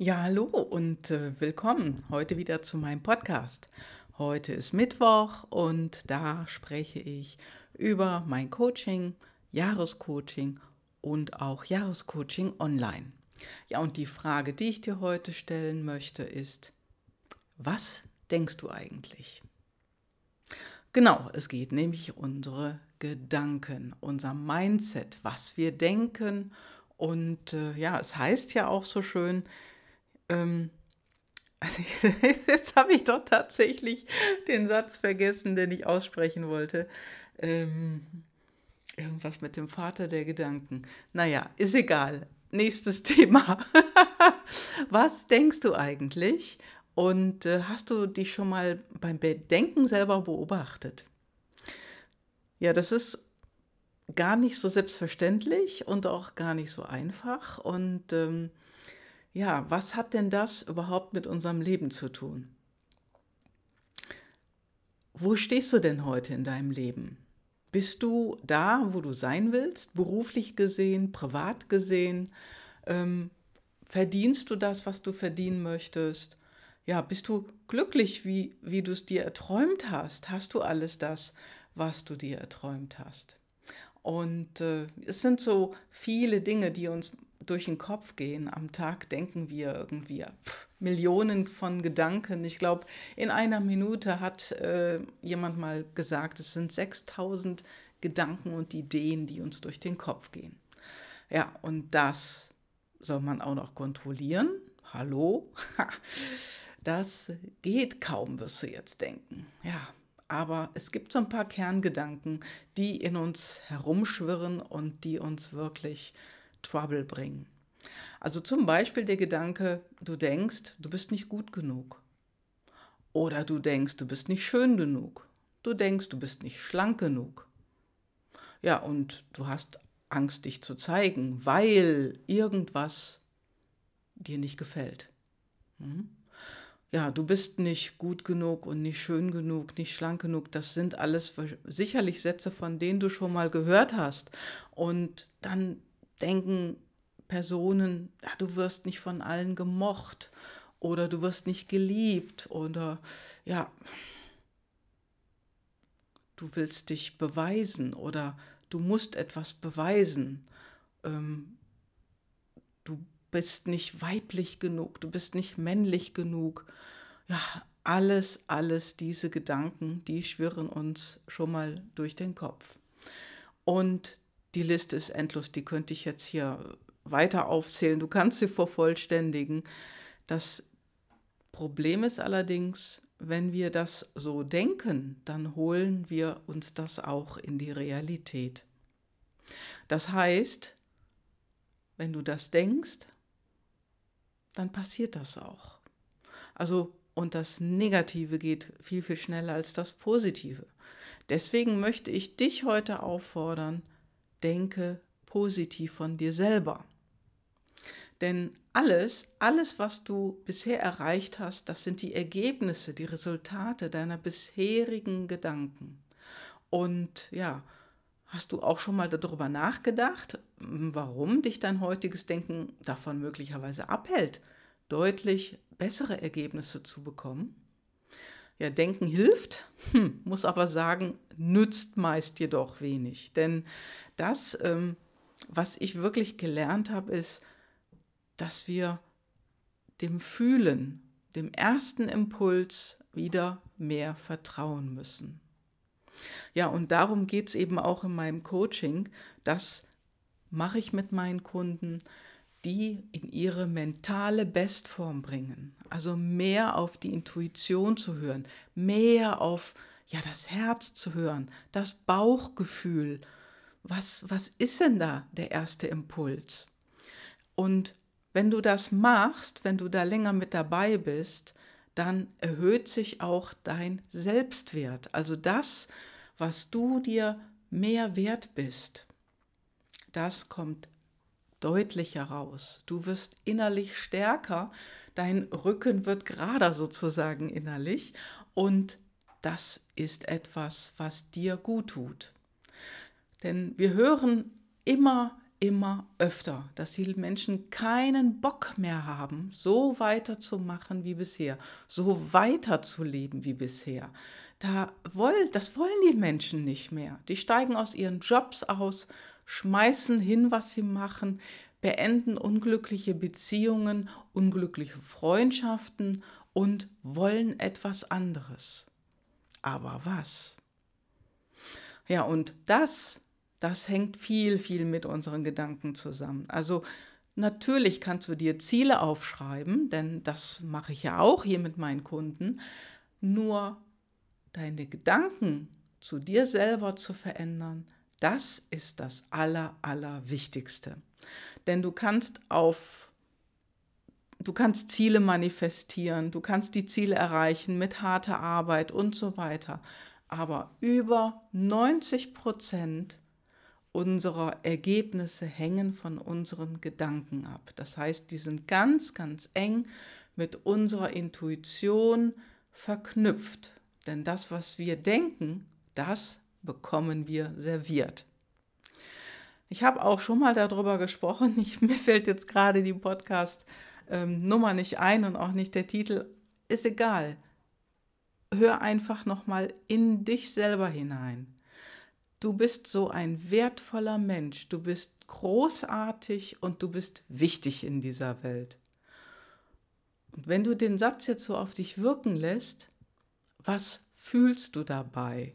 Ja, hallo und äh, willkommen heute wieder zu meinem Podcast. Heute ist Mittwoch und da spreche ich über mein Coaching, Jahrescoaching und auch Jahrescoaching online. Ja, und die Frage, die ich dir heute stellen möchte, ist, was denkst du eigentlich? Genau, es geht nämlich unsere Gedanken, unser Mindset, was wir denken. Und äh, ja, es heißt ja auch so schön, ähm, also jetzt habe ich doch tatsächlich den Satz vergessen, den ich aussprechen wollte. Ähm, irgendwas mit dem Vater der Gedanken. Naja, ist egal. Nächstes Thema. Was denkst du eigentlich? Und äh, hast du dich schon mal beim Bedenken selber beobachtet? Ja, das ist gar nicht so selbstverständlich und auch gar nicht so einfach. Und ähm, ja, was hat denn das überhaupt mit unserem Leben zu tun? Wo stehst du denn heute in deinem Leben? Bist du da, wo du sein willst, beruflich gesehen, privat gesehen? Ähm, verdienst du das, was du verdienen möchtest? Ja, bist du glücklich, wie, wie du es dir erträumt hast? Hast du alles das, was du dir erträumt hast? Und äh, es sind so viele Dinge, die uns durch den Kopf gehen. Am Tag denken wir irgendwie pff, Millionen von Gedanken. Ich glaube, in einer Minute hat äh, jemand mal gesagt, es sind 6000 Gedanken und Ideen, die uns durch den Kopf gehen. Ja, und das soll man auch noch kontrollieren. Hallo? Das geht kaum, wirst du jetzt denken. Ja, aber es gibt so ein paar Kerngedanken, die in uns herumschwirren und die uns wirklich Trouble bringen. Also zum Beispiel der Gedanke, du denkst, du bist nicht gut genug. Oder du denkst, du bist nicht schön genug. Du denkst, du bist nicht schlank genug. Ja, und du hast Angst, dich zu zeigen, weil irgendwas dir nicht gefällt. Hm? Ja, du bist nicht gut genug und nicht schön genug, nicht schlank genug. Das sind alles sicherlich Sätze, von denen du schon mal gehört hast. Und dann denken Personen, ja, du wirst nicht von allen gemocht oder du wirst nicht geliebt oder ja, du willst dich beweisen oder du musst etwas beweisen. Ähm, du bist nicht weiblich genug, du bist nicht männlich genug. Ja, alles, alles diese Gedanken, die schwirren uns schon mal durch den Kopf. Und die Liste ist endlos, die könnte ich jetzt hier weiter aufzählen. Du kannst sie vervollständigen. Das Problem ist allerdings, wenn wir das so denken, dann holen wir uns das auch in die Realität. Das heißt, wenn du das denkst, dann passiert das auch. Also, und das Negative geht viel, viel schneller als das Positive. Deswegen möchte ich dich heute auffordern, denke positiv von dir selber. Denn alles, alles, was du bisher erreicht hast, das sind die Ergebnisse, die Resultate deiner bisherigen Gedanken. Und ja, hast du auch schon mal darüber nachgedacht, warum dich dein heutiges Denken davon möglicherweise abhält, deutlich bessere Ergebnisse zu bekommen? Ja, Denken hilft, hm, muss aber sagen, nützt meist jedoch wenig. Denn das, ähm, was ich wirklich gelernt habe, ist, dass wir dem Fühlen, dem ersten Impuls wieder mehr vertrauen müssen. Ja, und darum geht es eben auch in meinem Coaching. Das mache ich mit meinen Kunden, die in ihre mentale Bestform bringen. Also mehr auf die Intuition zu hören, mehr auf ja, das Herz zu hören, das Bauchgefühl. Was, was ist denn da der erste Impuls? Und wenn du das machst, wenn du da länger mit dabei bist, dann erhöht sich auch dein Selbstwert. Also das, was du dir mehr wert bist, das kommt deutlich heraus. Du wirst innerlich stärker, dein Rücken wird gerader sozusagen innerlich und das ist etwas, was dir gut tut. Denn wir hören immer immer öfter, dass die Menschen keinen Bock mehr haben, so weiterzumachen wie bisher, so weiterzuleben wie bisher. Da woll, das wollen die Menschen nicht mehr. Die steigen aus ihren Jobs aus, schmeißen hin, was sie machen, beenden unglückliche Beziehungen, unglückliche Freundschaften und wollen etwas anderes. Aber was? Ja, und das das hängt viel, viel mit unseren Gedanken zusammen. Also natürlich kannst du dir Ziele aufschreiben, denn das mache ich ja auch hier mit meinen Kunden. Nur deine Gedanken zu dir selber zu verändern, das ist das Aller, Allerwichtigste. Denn du kannst auf Du kannst Ziele manifestieren, du kannst die Ziele erreichen mit harter Arbeit und so weiter. Aber über 90 Prozent unserer Ergebnisse hängen von unseren Gedanken ab. Das heißt, die sind ganz, ganz eng mit unserer Intuition verknüpft. Denn das, was wir denken, das bekommen wir serviert. Ich habe auch schon mal darüber gesprochen. Ich, mir fällt jetzt gerade die Podcast-Nummer nicht ein und auch nicht der Titel. Ist egal. Hör einfach noch mal in dich selber hinein. Du bist so ein wertvoller Mensch, du bist großartig und du bist wichtig in dieser Welt. Und wenn du den Satz jetzt so auf dich wirken lässt, was fühlst du dabei?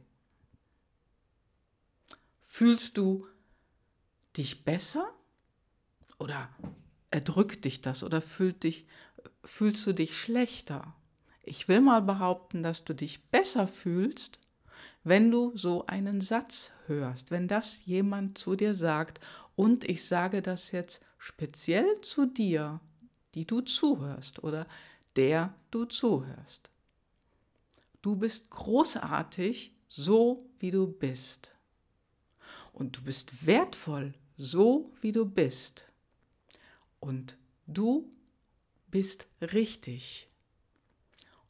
Fühlst du dich besser oder erdrückt dich das oder fühlt dich, fühlst du dich schlechter? Ich will mal behaupten, dass du dich besser fühlst, wenn du so einen Satz hörst, wenn das jemand zu dir sagt, und ich sage das jetzt speziell zu dir, die du zuhörst oder der du zuhörst. Du bist großartig, so wie du bist. Und du bist wertvoll, so wie du bist. Und du bist richtig.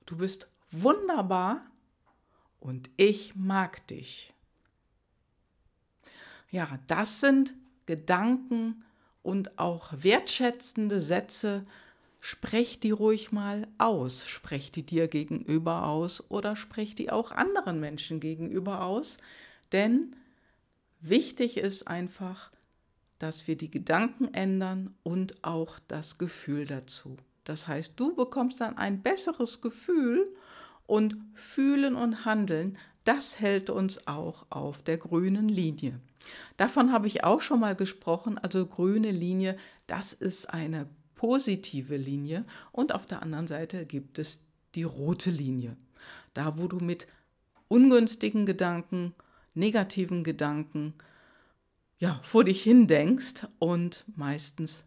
Du bist wunderbar, und ich mag dich. Ja, das sind Gedanken und auch wertschätzende Sätze. Sprech die ruhig mal aus. Sprech die dir gegenüber aus oder sprech die auch anderen Menschen gegenüber aus. Denn wichtig ist einfach, dass wir die Gedanken ändern und auch das Gefühl dazu. Das heißt, du bekommst dann ein besseres Gefühl und Fühlen und Handeln, das hält uns auch auf der grünen Linie. Davon habe ich auch schon mal gesprochen. Also grüne Linie, das ist eine positive Linie und auf der anderen Seite gibt es die rote Linie. Da, wo du mit ungünstigen Gedanken, negativen Gedanken, ja, vor dich hin denkst und meistens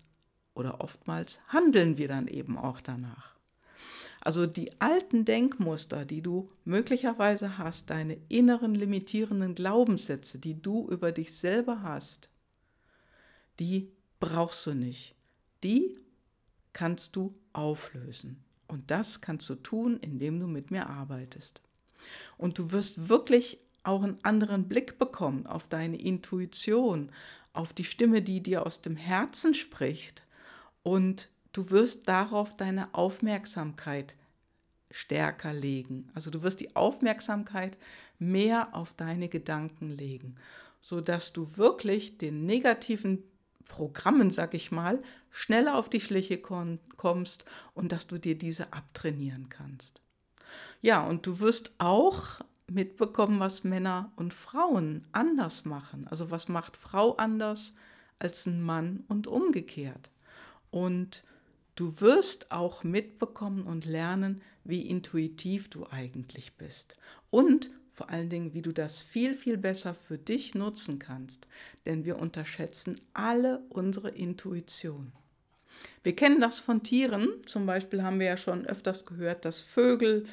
oder oftmals handeln wir dann eben auch danach. Also die alten Denkmuster, die du möglicherweise hast, deine inneren limitierenden Glaubenssätze, die du über dich selber hast, die brauchst du nicht. Die kannst du auflösen. Und das kannst du tun, indem du mit mir arbeitest. Und du wirst wirklich auch einen anderen Blick bekommen auf deine Intuition, auf die Stimme, die dir aus dem Herzen spricht. Und du wirst darauf deine Aufmerksamkeit stärker legen. Also du wirst die Aufmerksamkeit mehr auf deine Gedanken legen, sodass du wirklich den negativen Programmen, sag ich mal, schneller auf die Schliche kommst und dass du dir diese abtrainieren kannst. Ja, und du wirst auch mitbekommen, was Männer und Frauen anders machen. Also was macht Frau anders als ein Mann und umgekehrt. Und Du wirst auch mitbekommen und lernen, wie intuitiv du eigentlich bist. Und vor allen Dingen, wie du das viel, viel besser für dich nutzen kannst. Denn wir unterschätzen alle unsere Intuition. Wir kennen das von Tieren. Zum Beispiel haben wir ja schon öfters gehört, dass Vögel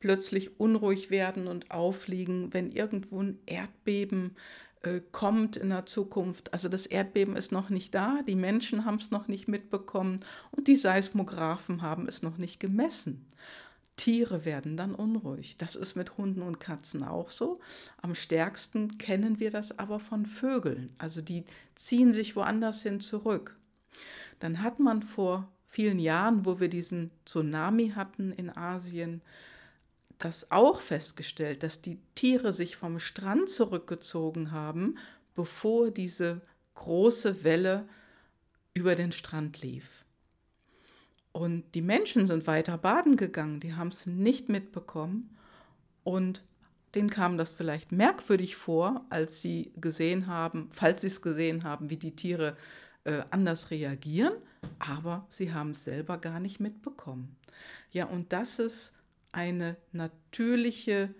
plötzlich unruhig werden und aufliegen, wenn irgendwo ein Erdbeben äh, kommt in der Zukunft. Also das Erdbeben ist noch nicht da, die Menschen haben es noch nicht mitbekommen und die Seismographen haben es noch nicht gemessen. Tiere werden dann unruhig. Das ist mit Hunden und Katzen auch so. Am stärksten kennen wir das aber von Vögeln. Also die ziehen sich woanders hin zurück. Dann hat man vor vielen Jahren, wo wir diesen Tsunami hatten in Asien, das auch festgestellt, dass die Tiere sich vom Strand zurückgezogen haben, bevor diese große Welle über den Strand lief. Und die Menschen sind weiter baden gegangen, die haben es nicht mitbekommen und denen kam das vielleicht merkwürdig vor, als sie gesehen haben, falls sie es gesehen haben, wie die Tiere äh, anders reagieren, aber sie haben es selber gar nicht mitbekommen. Ja, und das ist eine natürliche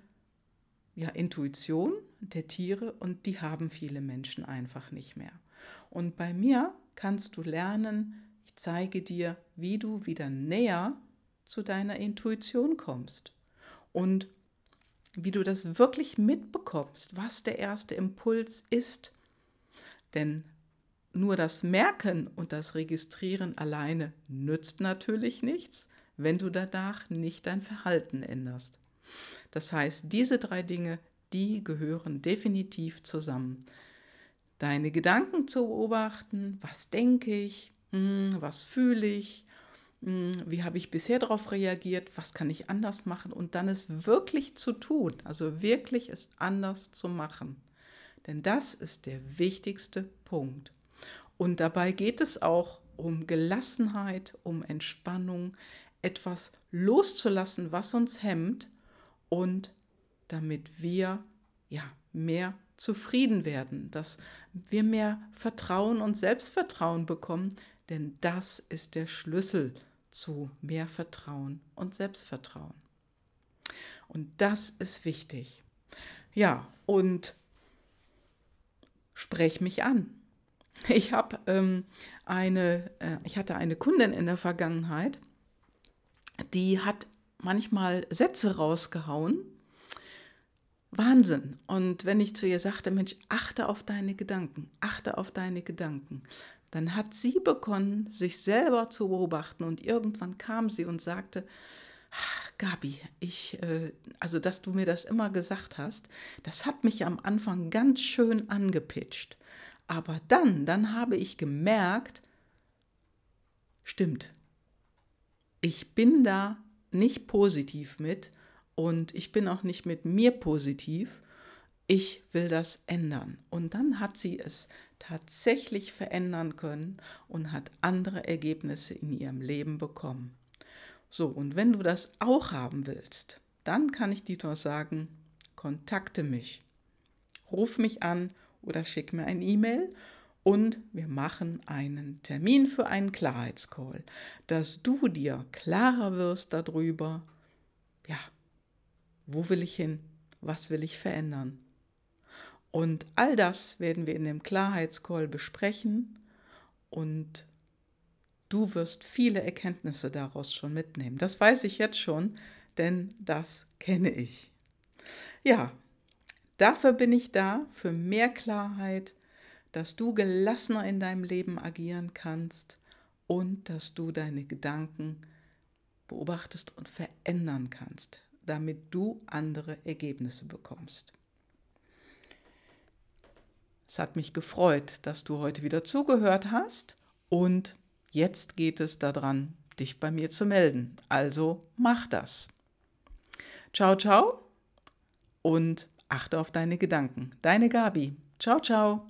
ja, Intuition der Tiere und die haben viele Menschen einfach nicht mehr. Und bei mir kannst du lernen, ich zeige dir, wie du wieder näher zu deiner Intuition kommst und wie du das wirklich mitbekommst, was der erste Impuls ist. Denn nur das Merken und das Registrieren alleine nützt natürlich nichts, wenn du danach nicht dein Verhalten änderst. Das heißt, diese drei Dinge, die gehören definitiv zusammen. Deine Gedanken zu beobachten, was denke ich, hm, was fühle ich, hm, wie habe ich bisher darauf reagiert, was kann ich anders machen und dann es wirklich zu tun, also wirklich es anders zu machen. Denn das ist der wichtigste Punkt. Und dabei geht es auch um Gelassenheit, um Entspannung, etwas loszulassen, was uns hemmt und damit wir ja mehr zufrieden werden, dass wir mehr Vertrauen und Selbstvertrauen bekommen, denn das ist der Schlüssel zu mehr Vertrauen und Selbstvertrauen. Und das ist wichtig. Ja, und sprech mich an. Ich habe ähm, eine, äh, ich hatte eine Kundin in der Vergangenheit, die hat manchmal Sätze rausgehauen. Wahnsinn. Und wenn ich zu ihr sagte, Mensch, achte auf deine Gedanken, achte auf deine Gedanken, dann hat sie begonnen, sich selber zu beobachten und irgendwann kam sie und sagte, Gabi, ich, äh, also dass du mir das immer gesagt hast, das hat mich am Anfang ganz schön angepitcht. Aber dann, dann habe ich gemerkt, stimmt, ich bin da nicht positiv mit und ich bin auch nicht mit mir positiv. Ich will das ändern. Und dann hat sie es tatsächlich verändern können und hat andere Ergebnisse in ihrem Leben bekommen. So, und wenn du das auch haben willst, dann kann ich dir nur sagen, kontakte mich. Ruf mich an oder schick mir ein E-Mail und wir machen einen Termin für einen Klarheitscall, dass du dir klarer wirst darüber, ja, wo will ich hin, was will ich verändern. Und all das werden wir in dem Klarheitscall besprechen und du wirst viele Erkenntnisse daraus schon mitnehmen. Das weiß ich jetzt schon, denn das kenne ich. Ja, dafür bin ich da, für mehr Klarheit, dass du gelassener in deinem Leben agieren kannst und dass du deine Gedanken beobachtest und verändern kannst, damit du andere Ergebnisse bekommst. Es hat mich gefreut, dass du heute wieder zugehört hast und jetzt geht es daran, dich bei mir zu melden. Also mach das. Ciao, ciao und achte auf deine Gedanken. Deine Gabi. Ciao, ciao.